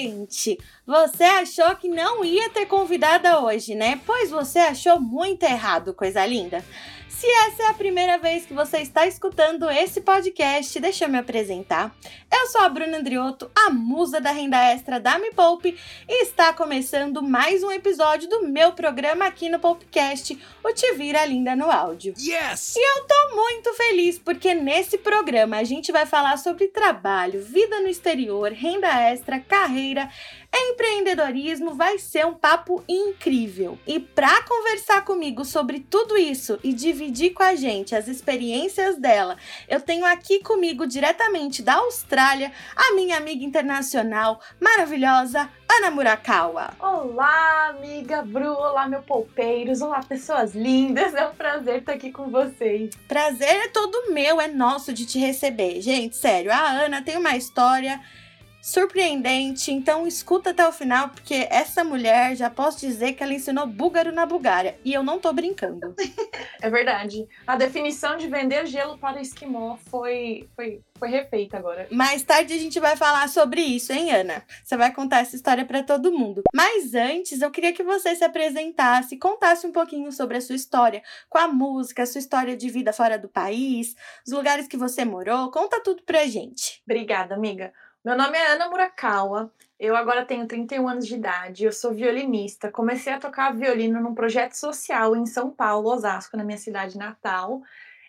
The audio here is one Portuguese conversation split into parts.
Gente! Você achou que não ia ter convidada hoje, né? Pois você achou muito errado, coisa linda. Se essa é a primeira vez que você está escutando esse podcast, deixa eu me apresentar. Eu sou a Bruna Andriotto, a musa da renda extra da Me Poupe, e está começando mais um episódio do meu programa aqui no Poupecast, o Te Vira Linda no Áudio. Yes! E eu tô muito feliz porque nesse programa a gente vai falar sobre trabalho, vida no exterior, renda extra, carreira, empreendedorismo. Vai ser um papo incrível. E para conversar comigo sobre tudo isso e dividir com a gente as experiências dela, eu tenho aqui comigo diretamente da Austrália a minha amiga internacional maravilhosa Ana Murakawa. Olá, amiga Bru. Olá, meu poupeiros. Olá, pessoas lindas. É um prazer estar aqui com vocês. Prazer é todo meu, é nosso de te receber. Gente, sério, a Ana tem uma história surpreendente, então escuta até o final, porque essa mulher, já posso dizer que ela ensinou búlgaro na Bulgária, e eu não tô brincando. É verdade. A definição de vender gelo para esquimó foi, foi, foi refeita agora. Mais tarde a gente vai falar sobre isso, hein, Ana? Você vai contar essa história para todo mundo. Mas antes, eu queria que você se apresentasse, contasse um pouquinho sobre a sua história com a música, a sua história de vida fora do país, os lugares que você morou. Conta tudo pra gente. Obrigada, amiga. Meu nome é Ana Murakawa. Eu agora tenho 31 anos de idade. Eu sou violinista. Comecei a tocar violino num projeto social em São Paulo, Osasco, na minha cidade natal.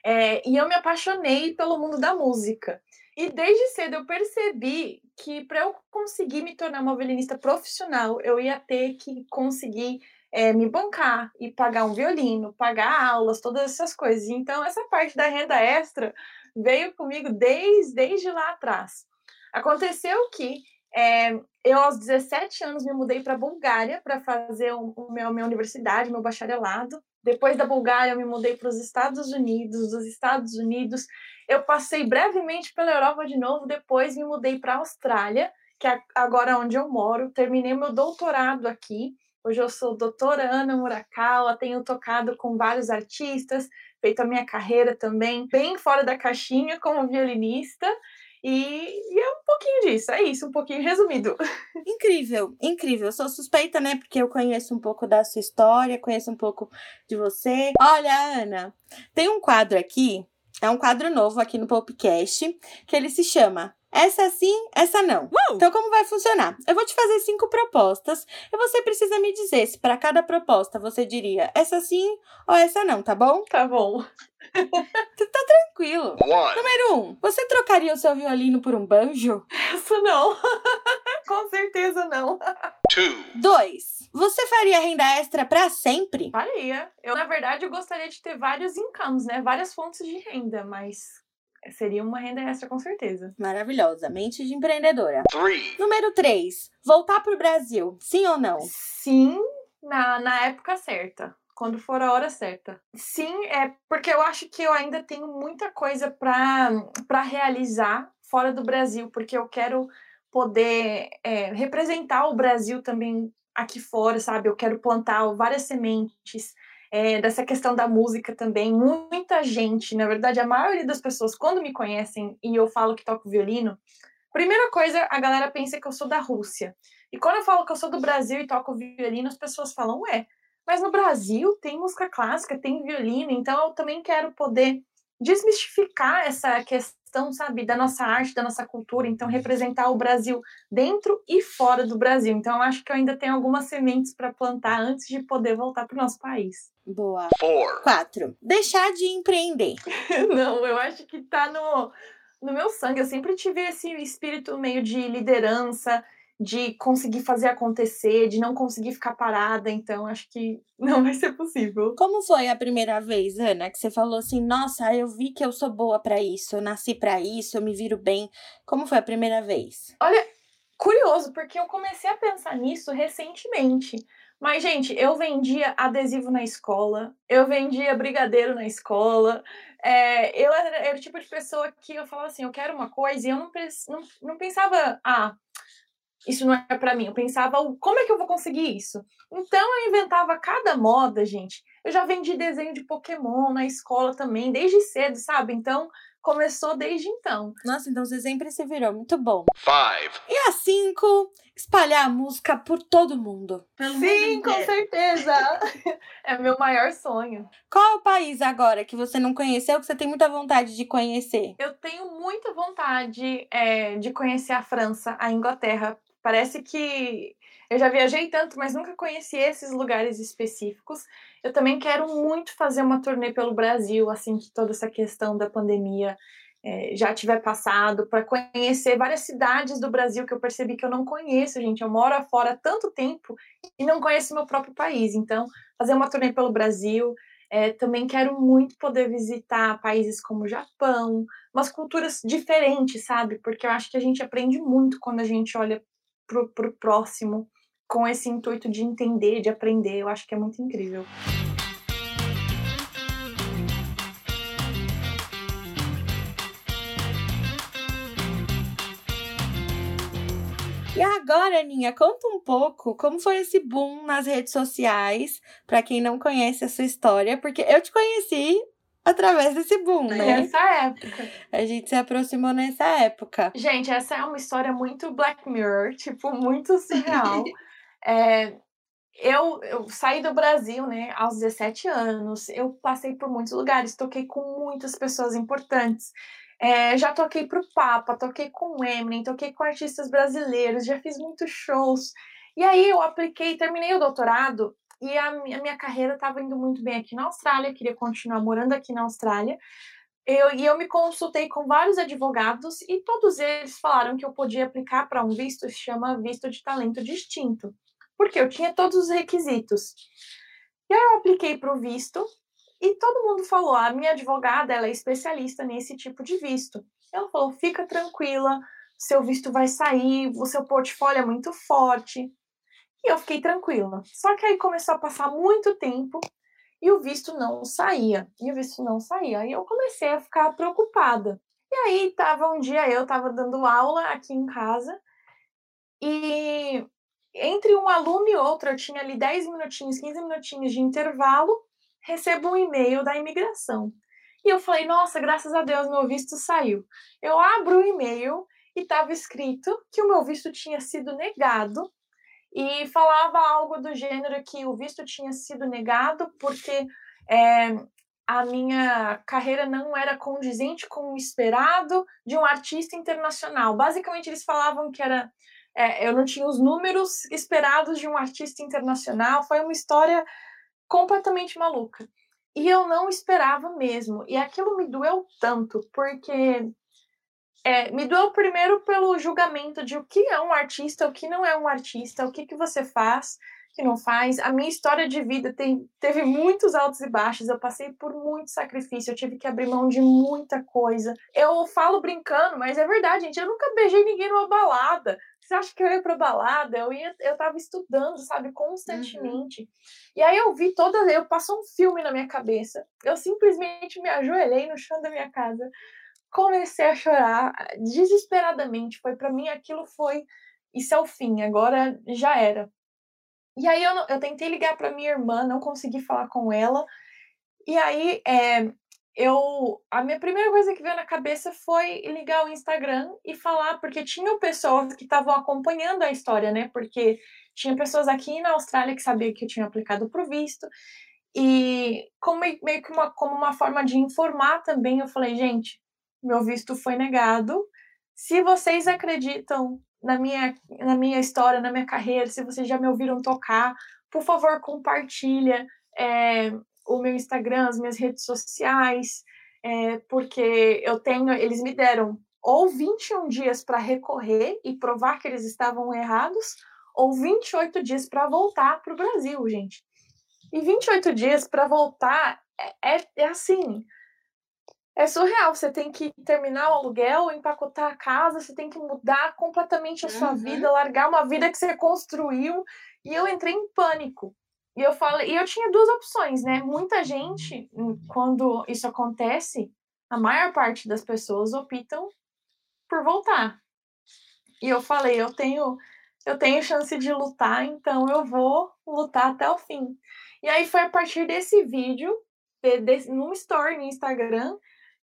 É, e eu me apaixonei pelo mundo da música. E desde cedo eu percebi que para eu conseguir me tornar uma violinista profissional, eu ia ter que conseguir é, me bancar e pagar um violino, pagar aulas, todas essas coisas. Então, essa parte da renda extra veio comigo desde, desde lá atrás. Aconteceu que é, eu, aos 17 anos, me mudei para a Bulgária para fazer o, o meu, minha universidade, meu bacharelado. Depois da Bulgária, eu me mudei para os Estados Unidos. Dos Estados Unidos, eu passei brevemente pela Europa de novo. Depois, me mudei para a Austrália, que é agora onde eu moro. Terminei meu doutorado aqui. Hoje eu sou doutora Ana Murakawa, tenho tocado com vários artistas, feito a minha carreira também, bem fora da caixinha como violinista. E, e, é um pouquinho disso, é isso, um pouquinho resumido. Incrível, incrível. Eu sou suspeita, né? Porque eu conheço um pouco da sua história, conheço um pouco de você. Olha, Ana, tem um quadro aqui, é um quadro novo aqui no Popcast, que ele se chama essa sim, essa não. Uh! Então, como vai funcionar? Eu vou te fazer cinco propostas e você precisa me dizer se para cada proposta você diria essa sim ou essa não, tá bom? Tá bom. tá tranquilo. One. Número um, você trocaria o seu violino por um banjo? Essa não. Com certeza não. Two. Dois, você faria renda extra para sempre? Faria. Eu, na verdade, eu gostaria de ter vários incomes, né? Várias fontes de renda, mas Seria uma renda extra, com certeza. Maravilhosa. Mente de empreendedora. Three. Número 3. Voltar para o Brasil. Sim ou não? Sim, na, na época certa. Quando for a hora certa. Sim, é porque eu acho que eu ainda tenho muita coisa para realizar fora do Brasil, porque eu quero poder é, representar o Brasil também aqui fora, sabe? Eu quero plantar várias sementes é, dessa questão da música também. Muita gente, na verdade, a maioria das pessoas, quando me conhecem e eu falo que toco violino, primeira coisa, a galera pensa que eu sou da Rússia. E quando eu falo que eu sou do Brasil e toco violino, as pessoas falam, ué, mas no Brasil tem música clássica, tem violino, então eu também quero poder desmistificar essa questão, sabe, da nossa arte, da nossa cultura, então representar o Brasil dentro e fora do Brasil. Então eu acho que eu ainda tenho algumas sementes para plantar antes de poder voltar para o nosso país. Boa. Four. Quatro. Deixar de empreender. Não, eu acho que tá no, no meu sangue. Eu sempre tive esse espírito meio de liderança, de conseguir fazer acontecer, de não conseguir ficar parada, então acho que não vai ser possível. Como foi a primeira vez, Ana, que você falou assim: "Nossa, eu vi que eu sou boa para isso, eu nasci para isso, eu me viro bem". Como foi a primeira vez? Olha, curioso, porque eu comecei a pensar nisso recentemente. Mas, gente, eu vendia adesivo na escola, eu vendia brigadeiro na escola. É, eu era, era, o tipo de pessoa que eu falava assim: eu quero uma coisa, e eu não, não, não pensava, ah, isso não é para mim. Eu pensava, como é que eu vou conseguir isso? Então eu inventava cada moda, gente. Eu já vendi desenho de Pokémon na escola também, desde cedo, sabe? Então começou desde então. Nossa, então você sempre se virou. Muito bom. Five. E a cinco, espalhar a música por todo mundo. Pelo Sim, mundo com certeza. é meu maior sonho. Qual é o país agora que você não conheceu, que você tem muita vontade de conhecer? Eu tenho muita vontade é, de conhecer a França, a Inglaterra. Parece que eu já viajei tanto, mas nunca conheci esses lugares específicos. Eu também quero muito fazer uma turnê pelo Brasil, assim que toda essa questão da pandemia é, já tiver passado, para conhecer várias cidades do Brasil que eu percebi que eu não conheço, gente. Eu moro fora há tanto tempo e não conheço meu próprio país. Então, fazer uma turnê pelo Brasil. É, também quero muito poder visitar países como o Japão, umas culturas diferentes, sabe? Porque eu acho que a gente aprende muito quando a gente olha para o próximo com esse intuito de entender, de aprender. Eu acho que é muito incrível. E agora, Aninha, conta um pouco como foi esse boom nas redes sociais, para quem não conhece a sua história, porque eu te conheci através desse boom, né? Nessa época. A gente se aproximou nessa época. Gente, essa é uma história muito Black Mirror, tipo, muito surreal. É, eu, eu saí do Brasil, né, aos 17 anos. Eu passei por muitos lugares, toquei com muitas pessoas importantes. É, já toquei pro Papa, toquei com o Eminem, toquei com artistas brasileiros, já fiz muitos shows. E aí eu apliquei, terminei o doutorado e a minha, carreira estava indo muito bem aqui na Austrália, queria continuar morando aqui na Austrália. Eu, e eu me consultei com vários advogados e todos eles falaram que eu podia aplicar para um visto que se chama visto de talento distinto porque eu tinha todos os requisitos. E aí eu apliquei para o visto e todo mundo falou: a minha advogada ela é especialista nesse tipo de visto. Ela falou: fica tranquila, seu visto vai sair, o seu portfólio é muito forte. E eu fiquei tranquila. Só que aí começou a passar muito tempo e o visto não saía. E o visto não saía. Aí eu comecei a ficar preocupada. E aí tava um dia eu tava dando aula aqui em casa e entre um aluno e outro, eu tinha ali 10 minutinhos, 15 minutinhos de intervalo, recebo um e-mail da imigração. E eu falei, nossa, graças a Deus, meu visto saiu. Eu abro o e-mail e estava escrito que o meu visto tinha sido negado e falava algo do gênero que o visto tinha sido negado porque é, a minha carreira não era condizente com o esperado de um artista internacional. Basicamente, eles falavam que era é, eu não tinha os números esperados de um artista internacional. Foi uma história completamente maluca. E eu não esperava mesmo. E aquilo me doeu tanto, porque é, me doeu primeiro pelo julgamento de o que é um artista, o que não é um artista, o que, que você faz, que não faz. A minha história de vida tem, teve muitos altos e baixos, eu passei por muito sacrifício, eu tive que abrir mão de muita coisa. Eu falo brincando, mas é verdade, gente, eu nunca beijei ninguém numa balada. Você acha que eu ia pra balada? Eu ia, eu tava estudando, sabe, constantemente. Uhum. E aí eu vi toda, eu passou um filme na minha cabeça. Eu simplesmente me ajoelhei no chão da minha casa, comecei a chorar desesperadamente. Foi para mim aquilo foi isso é o fim, agora já era. E aí eu, eu tentei ligar para minha irmã, não consegui falar com ela. E aí é, eu a minha primeira coisa que veio na cabeça foi ligar o Instagram e falar, porque tinham pessoas que estavam acompanhando a história, né? Porque tinha pessoas aqui na Austrália que sabiam que eu tinha aplicado para o visto. E como meio que uma, como uma forma de informar também, eu falei, gente, meu visto foi negado. Se vocês acreditam na minha, na minha história, na minha carreira, se vocês já me ouviram tocar, por favor, compartilha. É, o meu Instagram, as minhas redes sociais, é, porque eu tenho, eles me deram ou 21 dias para recorrer e provar que eles estavam errados, ou 28 dias para voltar para o Brasil, gente. E 28 dias para voltar é, é, é, assim. É surreal. Você tem que terminar o aluguel, empacotar a casa, você tem que mudar completamente a sua Uhum. vida, largar uma vida que você construiu. E eu entrei em pânico. E eu falei, e eu tinha duas opções, né? Muita gente, hum, quando isso acontece, a maior parte das pessoas optam por voltar. E eu falei, eu tenho, eu tenho chance de lutar, então eu vou lutar até o fim. E aí foi a partir desse vídeo, de, desse, num story no Instagram,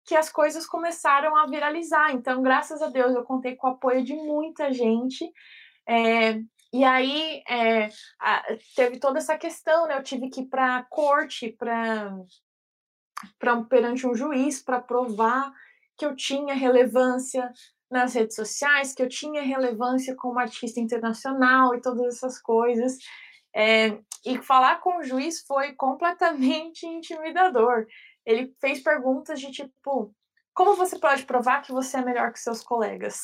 que as coisas começaram a viralizar. Então, graças a Deus, eu contei com o apoio de muita gente. É, e aí é, a, teve toda essa questão, né? Eu tive que ir para a corte, para perante um juiz, para provar que eu tinha relevância nas redes sociais, que eu tinha relevância como artista internacional e todas essas coisas. É, e falar com o juiz foi completamente intimidador. Ele fez perguntas de tipo: como você pode provar que você é melhor que seus colegas?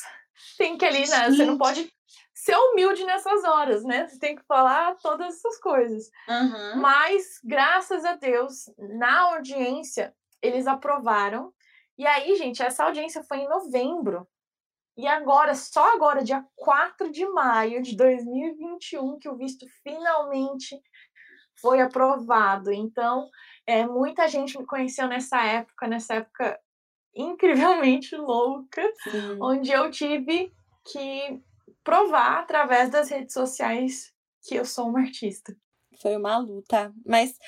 Tem que ali, né? Você não pode ser humilde nessas horas, né? Você tem que falar todas essas coisas. Uhum. Mas, graças a Deus, na audiência, eles aprovaram. E aí, gente, essa audiência foi em novembro. E agora, só agora, dia 4 de maio de 2021, que o visto finalmente foi aprovado. Então, é, muita gente me conheceu nessa época, nessa época incrivelmente louca, Sim. onde eu tive que provar através das redes sociais que eu sou uma artista. Foi uma luta, mas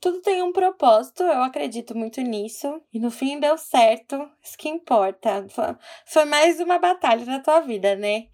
tudo tem um propósito, eu acredito muito nisso. E no fim deu certo, isso que importa. Foi, foi mais uma batalha na tua vida, né?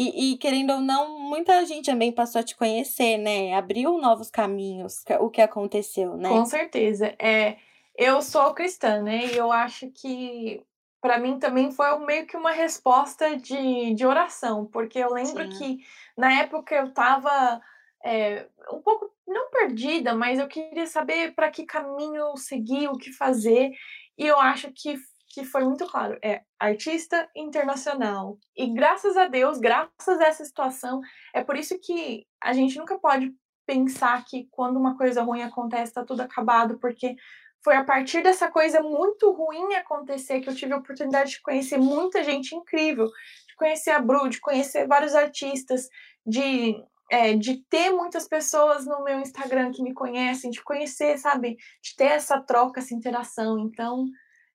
E, e, querendo ou não, muita gente também passou a te conhecer, né? Abriu novos caminhos, o que aconteceu, né? Com certeza. É, eu sou cristã, né? E eu acho que para mim também foi meio que uma resposta de, de oração, porque eu lembro Sim. que na época eu estava é, um pouco, não perdida, mas eu queria saber para que caminho seguir, o que fazer, e eu acho que, que foi muito claro: é artista internacional. E graças a Deus, graças a essa situação, é por isso que a gente nunca pode pensar que quando uma coisa ruim acontece, está tudo acabado, porque foi a partir dessa coisa muito ruim acontecer que eu tive a oportunidade de conhecer muita gente incrível, de conhecer a Bru, de conhecer vários artistas, de, é, de ter muitas pessoas no meu Instagram que me conhecem, de conhecer, sabe, de ter essa troca, essa interação. Então,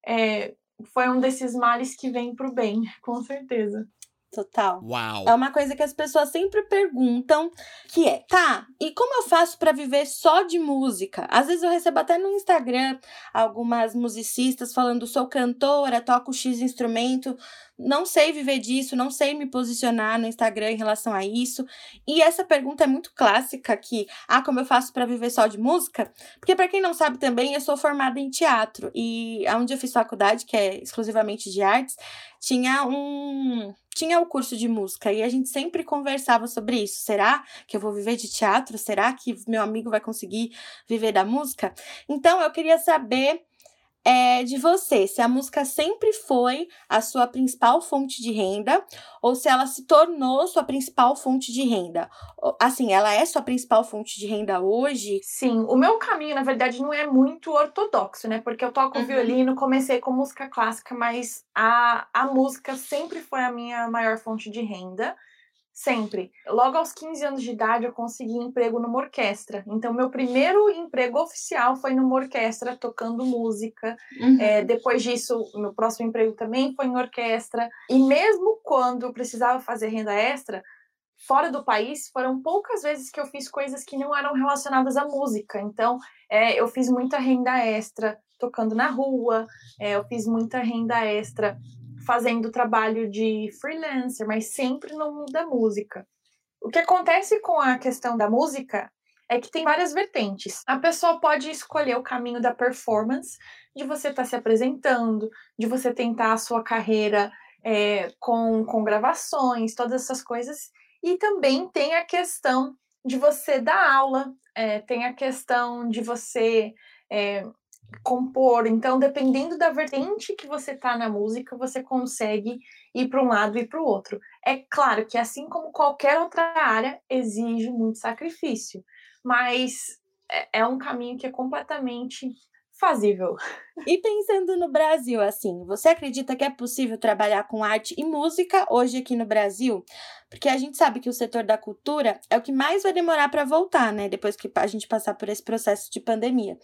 é, foi um desses males que vem pro bem, com certeza. Total. Uau! É uma coisa que as pessoas sempre perguntam, que é, tá, e como eu faço para viver só de música? Às vezes eu recebo até no Instagram algumas musicistas falando, sou cantora, toco X instrumento, não sei viver disso, não sei me posicionar no Instagram em relação a isso. E essa pergunta é muito clássica que, ah, como eu faço para viver só de música? Porque para quem não sabe também, eu sou formada em teatro e onde eu fiz faculdade, que é exclusivamente de artes, tinha um tinha o curso de música e a gente sempre conversava sobre isso. Será que eu vou viver de teatro? Será que meu amigo vai conseguir viver da música? Então eu queria saber é, de você, se a música sempre foi a sua principal fonte de renda ou se ela se tornou sua principal fonte de renda. Assim, ela é sua principal fonte de renda hoje? Sim, o meu caminho, na verdade, não é muito ortodoxo, né? Porque eu toco Uhum. violino, comecei com música clássica, mas a, a música sempre foi a minha maior fonte de renda. Sempre. Logo aos 15 anos de idade, eu consegui emprego numa orquestra. Então, meu primeiro emprego oficial foi numa orquestra, tocando música. Uhum. É, depois disso, meu próximo emprego também foi em orquestra. E mesmo quando eu precisava fazer renda extra, fora do país, foram poucas vezes que eu fiz coisas que não eram relacionadas à música. Então, é, eu fiz muita renda extra tocando na rua, é, eu fiz muita renda extra fazendo trabalho de freelancer, mas sempre no mundo da música. O que acontece com a questão da música é que tem várias vertentes. A pessoa pode escolher o caminho da performance, de você estar tá se apresentando, de você tentar a sua carreira é, com, com gravações, todas essas coisas. E também tem a questão de você dar aula, é, tem a questão de você é, compor. Então, dependendo da vertente que você tá na música, você consegue ir para um lado e para o outro. É claro que, assim como qualquer outra área, exige muito sacrifício, mas é, é um caminho que é completamente fazível. E pensando no Brasil, assim, você acredita que é possível trabalhar com arte e música hoje aqui no Brasil? Porque a gente sabe que o setor da cultura é o que mais vai demorar para voltar, né? Depois que a gente passar por esse processo de pandemia.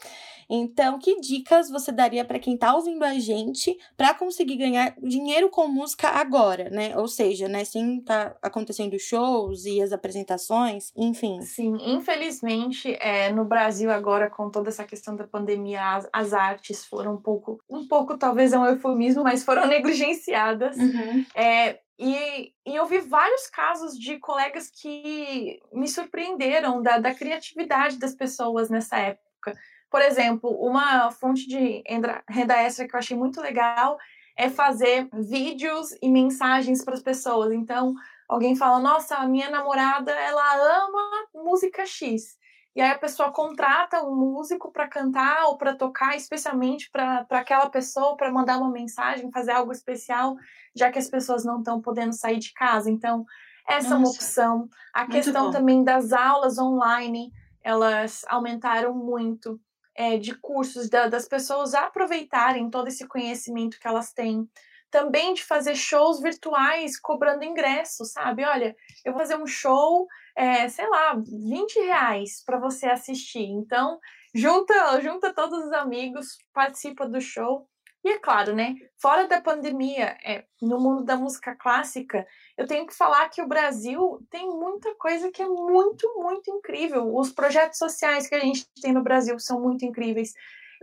Então, que dicas você daria para quem está ouvindo a gente para conseguir ganhar dinheiro com música agora, né? Ou seja, né, sem tá acontecendo shows e as apresentações, enfim. Sim, infelizmente, é, no Brasil agora com toda essa questão da pandemia, as, as artes foram um pouco, um pouco talvez é um eufemismo, mas foram negligenciadas. Uhum. É, e, e eu vi vários casos de colegas que me surpreenderam da, da criatividade das pessoas nessa época. Por exemplo, uma fonte de renda extra que eu achei muito legal é fazer vídeos e mensagens para as pessoas. Então, alguém fala: Nossa, a minha namorada ela ama música X. E aí a pessoa contrata um músico para cantar ou para tocar, especialmente para aquela pessoa, para mandar uma mensagem, fazer algo especial, já que as pessoas não estão podendo sair de casa. Então, essa Nossa, é uma opção. A questão bom. também das aulas online, elas aumentaram muito é, de cursos, da, das pessoas aproveitarem todo esse conhecimento que elas têm também de fazer shows virtuais cobrando ingresso, sabe? Olha, eu vou fazer um show, é, sei lá, 20 reais para você assistir. Então, junta, junta todos os amigos, participa do show. E é claro, né? Fora da pandemia, é, no mundo da música clássica, eu tenho que falar que o Brasil tem muita coisa que é muito, muito incrível. Os projetos sociais que a gente tem no Brasil são muito incríveis.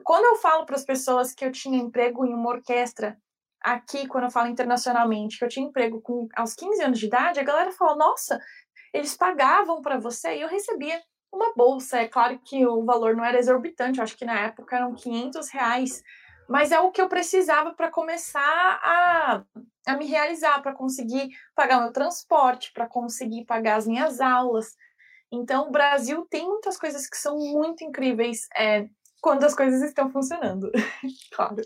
Quando eu falo para as pessoas que eu tinha emprego em uma orquestra aqui, quando eu falo internacionalmente, que eu tinha emprego com, aos 15 anos de idade, a galera fala: nossa, eles pagavam para você e eu recebia uma bolsa. É claro que o valor não era exorbitante, acho que na época eram 500 reais, mas é o que eu precisava para começar a, a me realizar, para conseguir pagar meu transporte, para conseguir pagar as minhas aulas. Então, o Brasil tem muitas coisas que são muito incríveis é, quando as coisas estão funcionando, claro.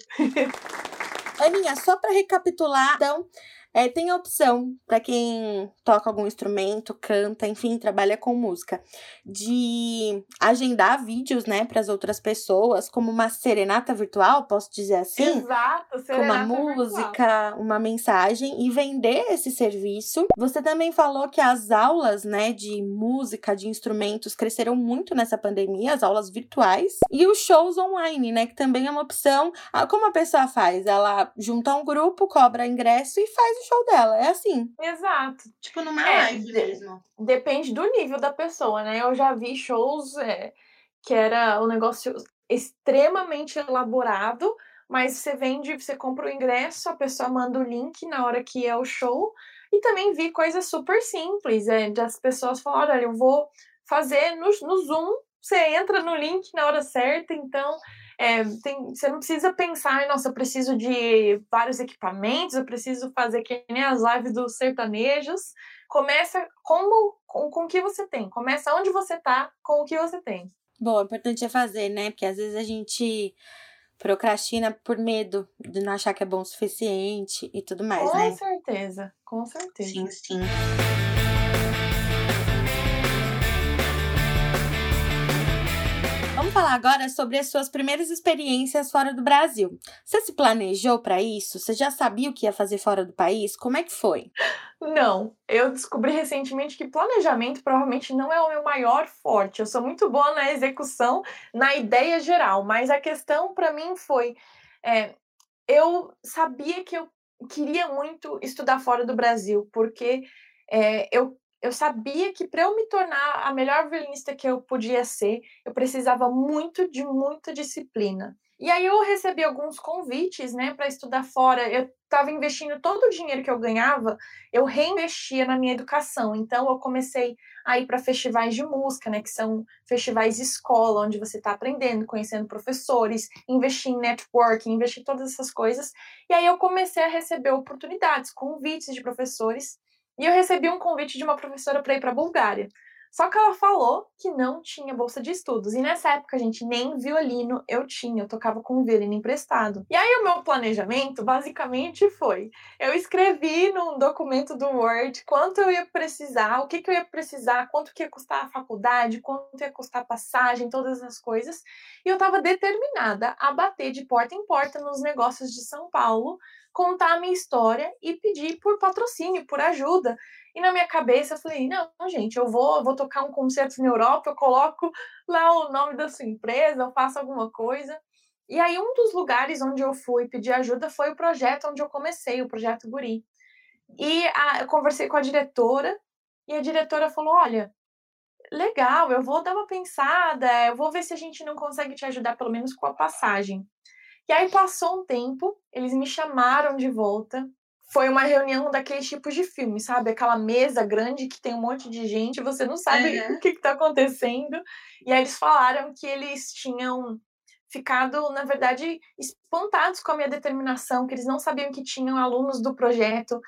Aninha, só para recapitular, então, é, tem a opção para quem toca algum instrumento, canta, enfim, trabalha com música, de agendar vídeos, né, para as outras pessoas, como uma serenata virtual, posso dizer assim? Exato, serenata Com uma música, virtual. uma mensagem e vender esse serviço. Você também falou que as aulas, né, de música, de instrumentos cresceram muito nessa pandemia, as aulas virtuais e os shows online, né, que também é uma opção. Ah, como a pessoa faz? Ela junta um grupo, cobra ingresso e faz o show dela. É assim. Exato. Tipo numa é, live mesmo. Depende do nível da pessoa, né? Eu já vi shows é, que era um negócio extremamente elaborado, mas você vende, você compra o ingresso, a pessoa manda o link na hora que é o show. E também vi coisas super simples, é, das pessoas falarem, olha, eu vou fazer no, no Zoom, você entra no link na hora certa, então é, tem, você não precisa pensar, nossa, eu preciso de vários equipamentos, eu preciso fazer que nem as lives dos sertanejos. Começa como, com, com o que você tem. Começa onde você tá com o que você tem. Bom, o importante é fazer, né? Porque às vezes a gente procrastina por medo de não achar que é bom o suficiente e tudo mais, com né? Com certeza, com certeza. Sim, sim. Vamos falar agora sobre as suas primeiras experiências fora do Brasil. Você se planejou para isso? Você já sabia o que ia fazer fora do país? Como é que foi? Não, eu descobri recentemente que planejamento provavelmente não é o meu maior forte. Eu sou muito boa na execução, na ideia geral, mas a questão para mim foi: é, eu sabia que eu queria muito estudar fora do Brasil, porque é, eu eu sabia que para eu me tornar a melhor violinista que eu podia ser, eu precisava muito de muita disciplina. E aí eu recebi alguns convites, né, para estudar fora. Eu estava investindo todo o dinheiro que eu ganhava, eu reinvestia na minha educação. Então eu comecei a ir para festivais de música, né, que são festivais de escola, onde você está aprendendo, conhecendo professores, investir em networking, investir em todas essas coisas. E aí eu comecei a receber oportunidades, convites de professores e eu recebi um convite de uma professora para ir para a Bulgária. Só que ela falou que não tinha bolsa de estudos. E nessa época, gente, nem violino eu tinha. Eu tocava com um violino emprestado. E aí o meu planejamento basicamente foi: eu escrevi num documento do Word quanto eu ia precisar, o que, que eu ia precisar, quanto que ia custar a faculdade, quanto ia custar a passagem, todas as coisas. E eu estava determinada a bater de porta em porta nos negócios de São Paulo contar a minha história e pedir por patrocínio, por ajuda. E na minha cabeça eu falei, não, gente, eu vou, vou tocar um concerto na Europa, eu coloco lá o nome da sua empresa, eu faço alguma coisa. E aí um dos lugares onde eu fui pedir ajuda foi o projeto onde eu comecei, o projeto Guri. E a, eu conversei com a diretora e a diretora falou, olha, legal, eu vou dar uma pensada, eu vou ver se a gente não consegue te ajudar pelo menos com a passagem. E aí passou um tempo, eles me chamaram de volta. Foi uma reunião daqueles tipos de filme, sabe? Aquela mesa grande que tem um monte de gente, você não sabe uhum. o que está acontecendo. E aí eles falaram que eles tinham ficado, na verdade, espantados com a minha determinação, que eles não sabiam que tinham alunos do projeto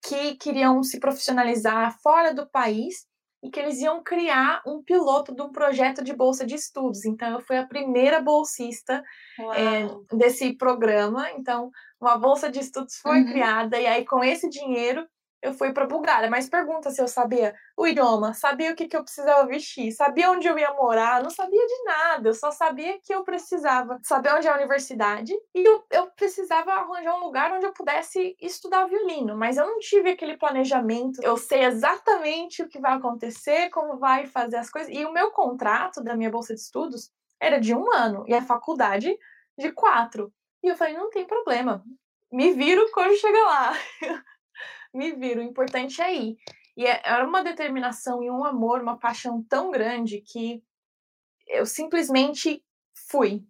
que queriam se profissionalizar fora do país e que eles iam criar um piloto de um projeto de bolsa de estudos. Então, eu fui a primeira bolsista é, desse programa. Então, uma bolsa de estudos foi uhum. criada, e aí, com esse dinheiro, eu fui para Bulgária, mas pergunta se eu sabia o idioma, sabia o que, que eu precisava vestir, sabia onde eu ia morar, não sabia de nada, eu só sabia que eu precisava saber onde é a universidade e eu, eu precisava arranjar um lugar onde eu pudesse estudar violino, mas eu não tive aquele planejamento, eu sei exatamente o que vai acontecer, como vai fazer as coisas, e o meu contrato da minha bolsa de estudos era de um ano e a faculdade de quatro. E eu falei, não tem problema, me viro quando chegar lá. me viro. O importante é ir. E é, era uma determinação e um amor, uma paixão tão grande que eu simplesmente fui.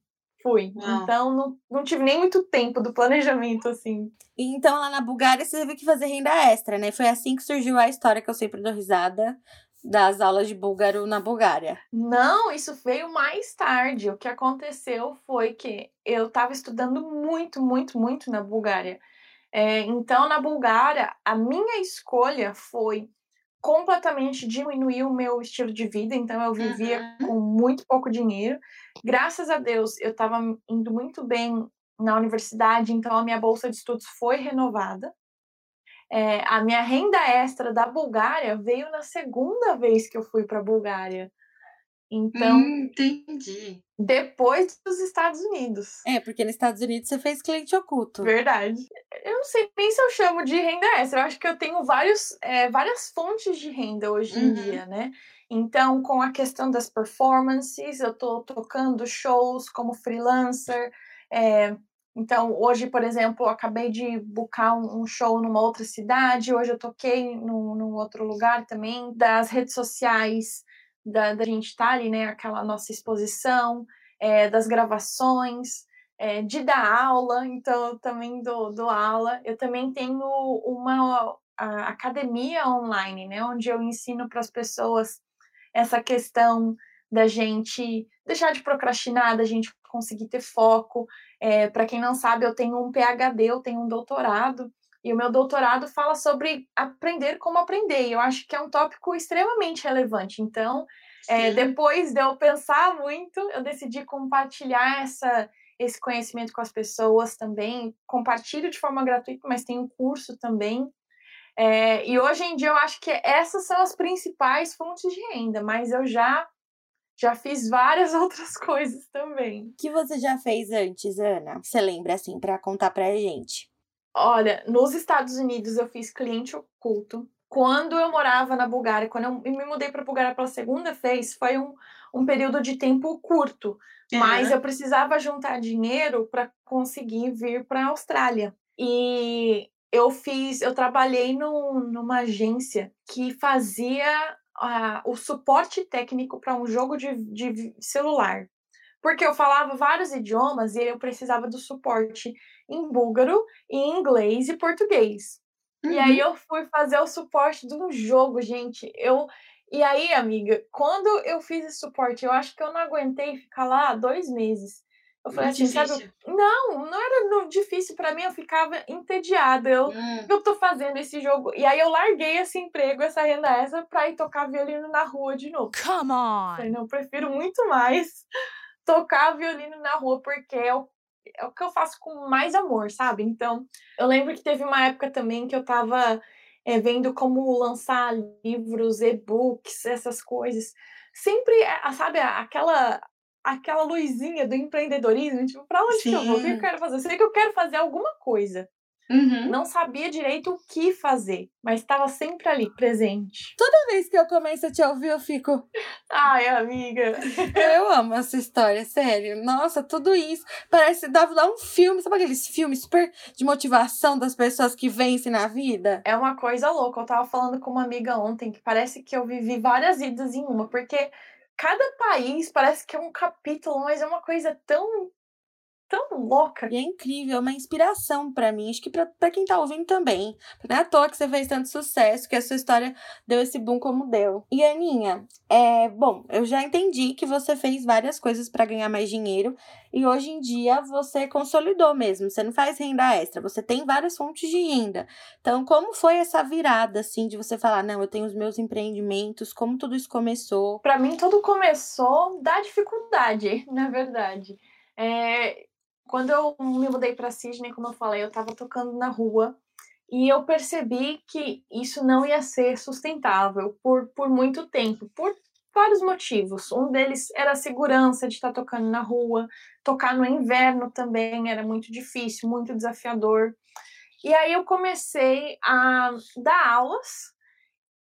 Fui. Ah. Então, não, não tive nem muito tempo do planejamento, assim. E então, lá na Bulgária, você teve que fazer renda extra, né? Foi assim que surgiu a história que eu sempre dou risada das aulas de búlgaro na Bulgária. Não, isso veio mais tarde. O que aconteceu foi que eu estava estudando muito, muito, muito na Bulgária. É, então, na Bulgária, a minha escolha foi completamente diminuir o meu estilo de vida, então eu vivia uhum. com muito pouco dinheiro. Graças a Deus, eu estava indo muito bem na universidade, então a minha bolsa de estudos foi renovada. É, a minha renda extra da Bulgária veio na segunda vez que eu fui para a Bulgária. Então, hum, entendi. Depois dos Estados Unidos. É, porque nos Estados Unidos você fez cliente oculto. Verdade. Eu não sei nem se eu chamo de renda extra. Eu acho que eu tenho vários, é, várias fontes de renda hoje em uhum. dia, né? Então, com a questão das performances, eu tô tocando shows como freelancer. É, então, hoje, por exemplo, eu acabei de buscar um, um, show numa outra cidade. Hoje eu toquei num, num outro lugar também. Das redes sociais, da, da gente estar tá ali, né? Aquela nossa exposição, é, das gravações, é, de dar aula, então eu também dou, dou aula. Eu também tenho uma academia online, né? Onde eu ensino para as pessoas essa questão da gente deixar de procrastinar, da gente conseguir ter foco. É, para quem não sabe, eu tenho um PhD, eu tenho um doutorado e o meu doutorado fala sobre aprender como aprender. E eu acho que é um tópico extremamente relevante. Então, é, depois de eu pensar muito, eu decidi compartilhar essa, esse conhecimento com as pessoas também. Compartilho de forma gratuita, mas tem um curso também. É, e hoje em dia eu acho que essas são as principais fontes de renda, mas eu já já fiz várias outras coisas também. O que você já fez antes, Ana? Você lembra assim para contar pra gente? Olha, nos Estados Unidos eu fiz cliente oculto. Quando eu morava na Bulgária, quando eu me mudei para a Bulgária pela segunda vez, foi um, um período de tempo curto, uhum. mas eu precisava juntar dinheiro para conseguir vir para a Austrália. E eu fiz, eu trabalhei no, numa agência que fazia uh, o suporte técnico para um jogo de, de celular. Porque eu falava vários idiomas e eu precisava do suporte em búlgaro, em inglês e português. Uhum. E aí uhum. eu fui fazer o suporte de um jogo, gente. Eu e aí, amiga, quando eu fiz esse suporte, eu acho que eu não aguentei ficar lá dois meses. Eu falei assim, sabe? Não, não era difícil para mim, eu ficava entediada. Eu, hum. eu tô fazendo esse jogo. E aí eu larguei esse emprego, essa renda essa, pra ir tocar violino na rua de novo. Come on! Falei, não, eu prefiro muito mais tocar violino na rua, porque é o, é o que eu faço com mais amor, sabe? Então, eu lembro que teve uma época também que eu tava é, vendo como lançar livros, e-books, essas coisas. Sempre, é, sabe, aquela aquela luzinha do empreendedorismo, tipo, para onde que eu vou? O que eu quero fazer? Eu sei que eu quero fazer alguma coisa. Uhum. Não sabia direito o que fazer, mas estava sempre ali, presente. Toda vez que eu começo a te ouvir, eu fico. Ai, amiga. Eu amo essa história, sério. Nossa, tudo isso. Parece dá, dá um filme, sabe aqueles filmes super de motivação das pessoas que vencem na vida? É uma coisa louca. Eu tava falando com uma amiga ontem que parece que eu vivi várias vidas em uma, porque cada país parece que é um capítulo, mas é uma coisa tão tão louca. E é incrível, é uma inspiração para mim, acho que para quem tá ouvindo também. Não é à toa que você fez tanto sucesso, que a sua história deu esse boom como deu. E Aninha, é, bom, eu já entendi que você fez várias coisas para ganhar mais dinheiro e hoje em dia você consolidou mesmo, você não faz renda extra, você tem várias fontes de renda. Então, como foi essa virada assim de você falar, não, eu tenho os meus empreendimentos, como tudo isso começou? Para mim tudo começou da dificuldade, na verdade. É, quando eu me mudei para Sydney, como eu falei, eu estava tocando na rua e eu percebi que isso não ia ser sustentável por, por muito tempo, por vários motivos. Um deles era a segurança de estar tocando na rua, tocar no inverno também era muito difícil, muito desafiador. E aí eu comecei a dar aulas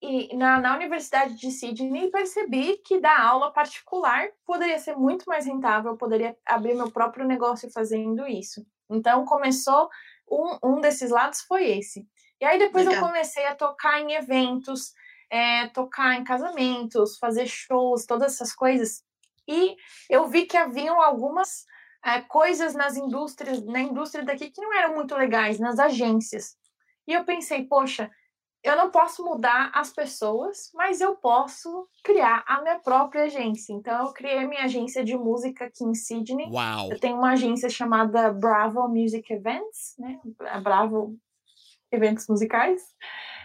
e na, na Universidade de Sydney percebi que dar aula particular poderia ser muito mais rentável, poderia abrir meu próprio negócio fazendo isso. Então começou um, um desses lados foi esse. E aí depois Legal. eu comecei a tocar em eventos, é, tocar em casamentos, fazer shows, todas essas coisas. E eu vi que haviam algumas é, coisas nas indústrias, na indústria daqui que não eram muito legais, nas agências. E eu pensei, poxa, eu não posso mudar as pessoas, mas eu posso criar a minha própria agência. Então, eu criei minha agência de música aqui em Sydney. Uau. Eu tenho uma agência chamada Bravo Music Events, né? Bravo Eventos Musicais.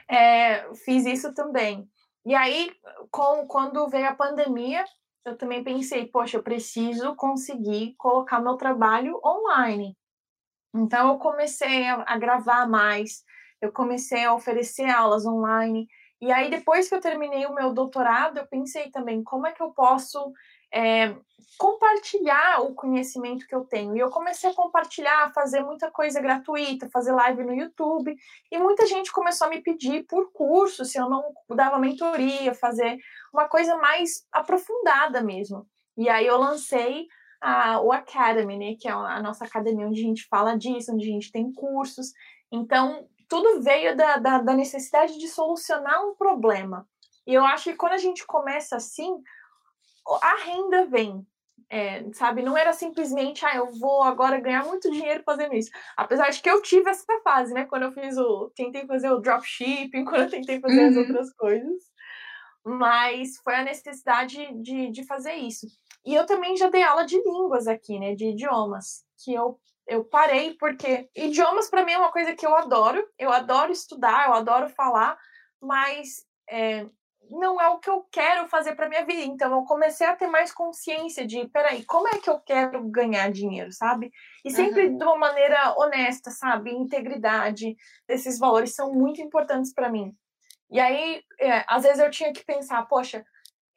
É, fiz isso também. E aí, com, quando veio a pandemia, eu também pensei, poxa, eu preciso conseguir colocar meu trabalho online. Então, eu comecei a, a gravar mais eu comecei a oferecer aulas online. E aí, depois que eu terminei o meu doutorado, eu pensei também como é que eu posso é, compartilhar o conhecimento que eu tenho. E eu comecei a compartilhar, fazer muita coisa gratuita, fazer live no YouTube. E muita gente começou a me pedir por curso, se eu não dava mentoria, fazer uma coisa mais aprofundada mesmo. E aí eu lancei a, o Academy, né, que é a nossa academia onde a gente fala disso, onde a gente tem cursos. Então, tudo veio da, da, da necessidade de solucionar um problema. E eu acho que quando a gente começa assim, a renda vem. É, sabe, não era simplesmente, ah, eu vou agora ganhar muito dinheiro fazendo isso. Apesar de que eu tive essa fase, né? Quando eu fiz o. Tentei fazer o dropshipping, quando eu tentei fazer uhum. as outras coisas. Mas foi a necessidade de, de fazer isso. E eu também já dei aula de línguas aqui, né? De idiomas. Que eu eu parei porque idiomas para mim é uma coisa que eu adoro. Eu adoro estudar, eu adoro falar, mas é, não é o que eu quero fazer para minha vida. Então eu comecei a ter mais consciência de, peraí, como é que eu quero ganhar dinheiro, sabe? E sempre uhum. de uma maneira honesta, sabe? Integridade. Esses valores são muito importantes para mim. E aí, é, às vezes eu tinha que pensar, poxa,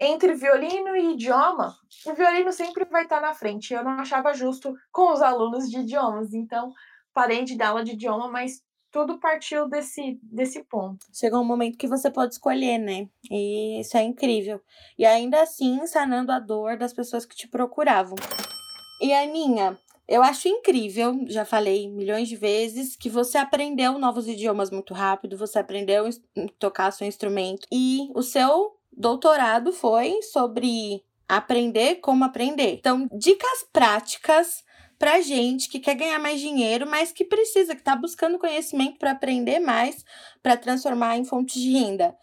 entre violino e idioma, o violino sempre vai estar na frente. Eu não achava justo com os alunos de idiomas, então parei de dar aula de idioma, mas tudo partiu desse, desse ponto. Chegou um momento que você pode escolher, né? E isso é incrível. E ainda assim, sanando a dor das pessoas que te procuravam. E Aninha, eu acho incrível, já falei milhões de vezes, que você aprendeu novos idiomas muito rápido, você aprendeu a tocar seu instrumento e o seu doutorado foi sobre aprender como aprender. Então, dicas práticas para gente que quer ganhar mais dinheiro, mas que precisa, que está buscando conhecimento para aprender mais, para transformar em fonte de renda.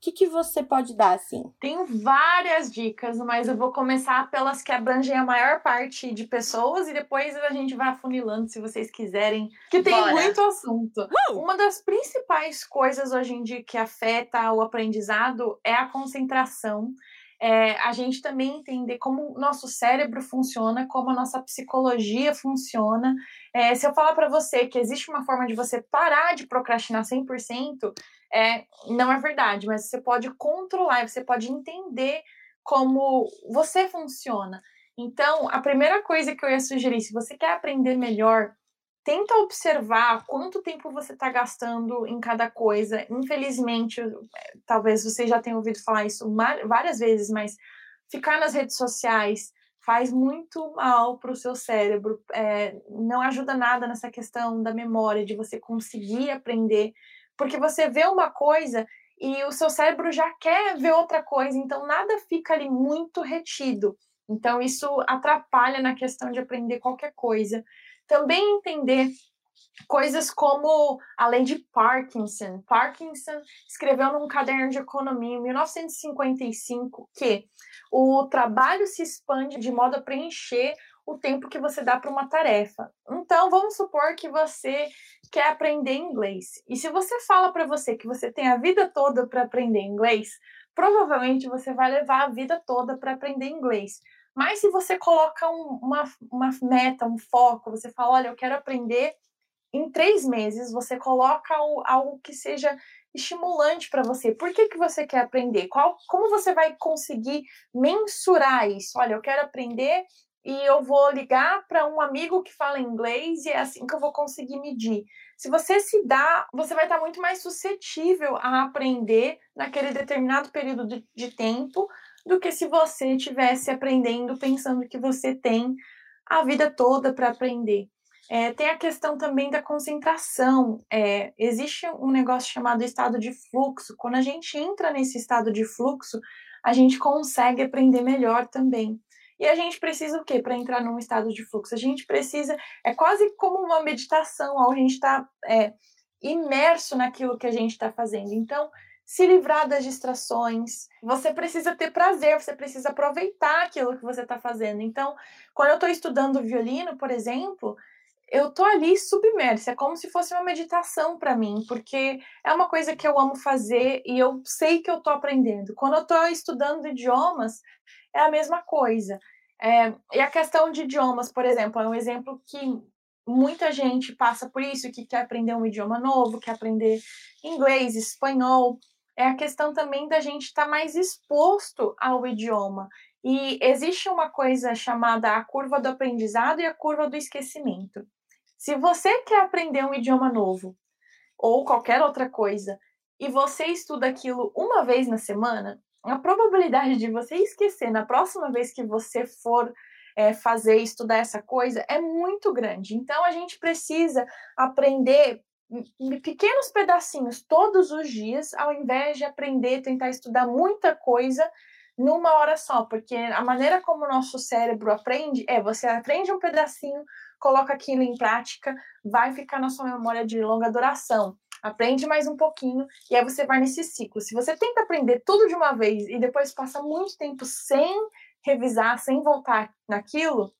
Que, que você pode dar, assim? Tenho várias dicas, mas eu vou começar pelas que abrangem a maior parte de pessoas e depois a gente vai afunilando se vocês quiserem, que tem Bora. muito assunto. Uma das principais coisas hoje em dia que afeta o aprendizado é a concentração. É, a gente também entender como o nosso cérebro funciona, como a nossa psicologia funciona. É, se eu falar para você que existe uma forma de você parar de procrastinar 100%, é, não é verdade, mas você pode controlar, você pode entender como você funciona. Então, a primeira coisa que eu ia sugerir, se você quer aprender melhor, tenta observar quanto tempo você está gastando em cada coisa. Infelizmente, talvez você já tenha ouvido falar isso várias vezes, mas ficar nas redes sociais faz muito mal para o seu cérebro. É, não ajuda nada nessa questão da memória, de você conseguir aprender porque você vê uma coisa e o seu cérebro já quer ver outra coisa, então nada fica ali muito retido. Então isso atrapalha na questão de aprender qualquer coisa. Também entender coisas como a lei de Parkinson. Parkinson escreveu num caderno de economia em 1955 que o trabalho se expande de modo a preencher o tempo que você dá para uma tarefa. Então, vamos supor que você quer aprender inglês. E se você fala para você que você tem a vida toda para aprender inglês, provavelmente você vai levar a vida toda para aprender inglês. Mas se você coloca um, uma, uma meta, um foco, você fala, olha, eu quero aprender em três meses, você coloca algo que seja estimulante para você. Por que, que você quer aprender? Qual, como você vai conseguir mensurar isso? Olha, eu quero aprender e eu vou ligar para um amigo que fala inglês e é assim que eu vou conseguir medir. Se você se dá, você vai estar muito mais suscetível a aprender naquele determinado período de, de tempo do que se você estivesse aprendendo pensando que você tem a vida toda para aprender. É, tem a questão também da concentração. É, existe um negócio chamado estado de fluxo. Quando a gente entra nesse estado de fluxo, a gente consegue aprender melhor também. E a gente precisa o quê para entrar num estado de fluxo? A gente precisa, é quase como uma meditação, onde a gente está é, imerso naquilo que a gente está fazendo. Então, se livrar das distrações, você precisa ter prazer, você precisa aproveitar aquilo que você está fazendo. Então, quando eu estou estudando violino, por exemplo, eu tô ali submersa, é como se fosse uma meditação para mim, porque é uma coisa que eu amo fazer e eu sei que eu tô aprendendo. Quando eu tô estudando idiomas, é a mesma coisa. É, e a questão de idiomas, por exemplo, é um exemplo que muita gente passa por isso, que quer aprender um idioma novo, quer aprender inglês, espanhol. É a questão também da gente estar tá mais exposto ao idioma. E existe uma coisa chamada a curva do aprendizado e a curva do esquecimento. Se você quer aprender um idioma novo ou qualquer outra coisa e você estuda aquilo uma vez na semana, a probabilidade de você esquecer na próxima vez que você for é, fazer, estudar essa coisa, é muito grande. Então, a gente precisa aprender pequenos pedacinhos todos os dias, ao invés de aprender, tentar estudar muita coisa numa hora só, porque a maneira como o nosso cérebro aprende é você aprende um pedacinho, coloca aquilo em prática, vai ficar na sua memória de longa duração aprende mais um pouquinho e aí você vai nesse ciclo. Se você tenta aprender tudo de uma vez e depois passa muito tempo sem revisar, sem voltar naquilo,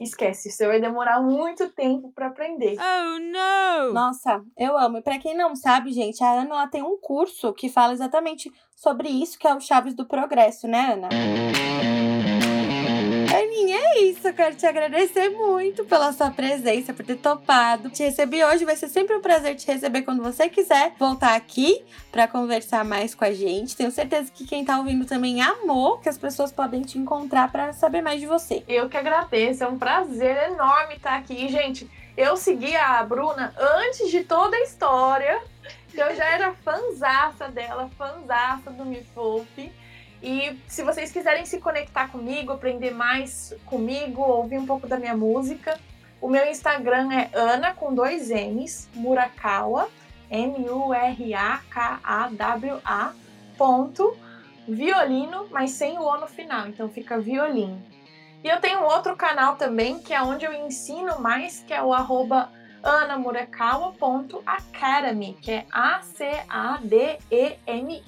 esquece, você vai demorar muito tempo para aprender. Oh, não! Nossa, eu amo. E para quem não sabe, gente, a Ana ela tem um curso que fala exatamente sobre isso, que é o Chaves do Progresso, né, Ana? Aninha, é isso. Eu quero te agradecer muito pela sua presença, por ter topado. Te receber hoje. Vai ser sempre um prazer te receber quando você quiser voltar aqui para conversar mais com a gente. Tenho certeza que quem tá ouvindo também amou que as pessoas podem te encontrar para saber mais de você. Eu que agradeço. É um prazer enorme estar aqui. Gente, eu segui a Bruna antes de toda a história. Eu já era fanzaça dela, fanzaça do Me Poupe. E se vocês quiserem se conectar comigo, aprender mais comigo, ouvir um pouco da minha música, o meu Instagram é Ana com dois N's, Murakawa, M-U-R-A-K-A-W-A, ponto, violino, mas sem o O no final, então fica violino. E eu tenho outro canal também, que é onde eu ensino mais, que é o arroba anamurakawa.academy, que é A-C-A-D-E-M-Y.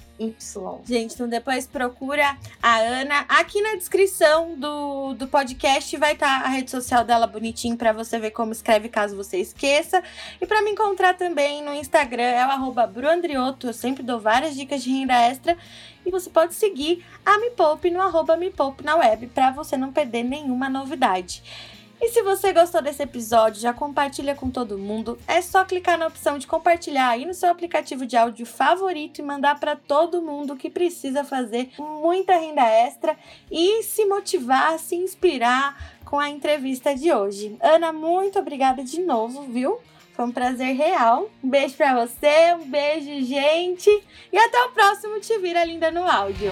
Gente, então depois procura a Ana. Aqui na descrição do, do podcast vai estar tá a rede social dela bonitinho para você ver como escreve caso você esqueça. E para me encontrar também no Instagram é o arroba bruandrioto. Eu sempre dou várias dicas de renda extra. E você pode seguir a Me Poupe no arroba Me Poupe na web para você não perder nenhuma novidade. E se você gostou desse episódio, já compartilha com todo mundo. É só clicar na opção de compartilhar aí no seu aplicativo de áudio favorito e mandar para todo mundo que precisa fazer muita renda extra e se motivar, se inspirar com a entrevista de hoje. Ana, muito obrigada de novo, viu? Foi um prazer real. Um beijo para você, um beijo, gente. E até o próximo Te Vira Linda no Áudio.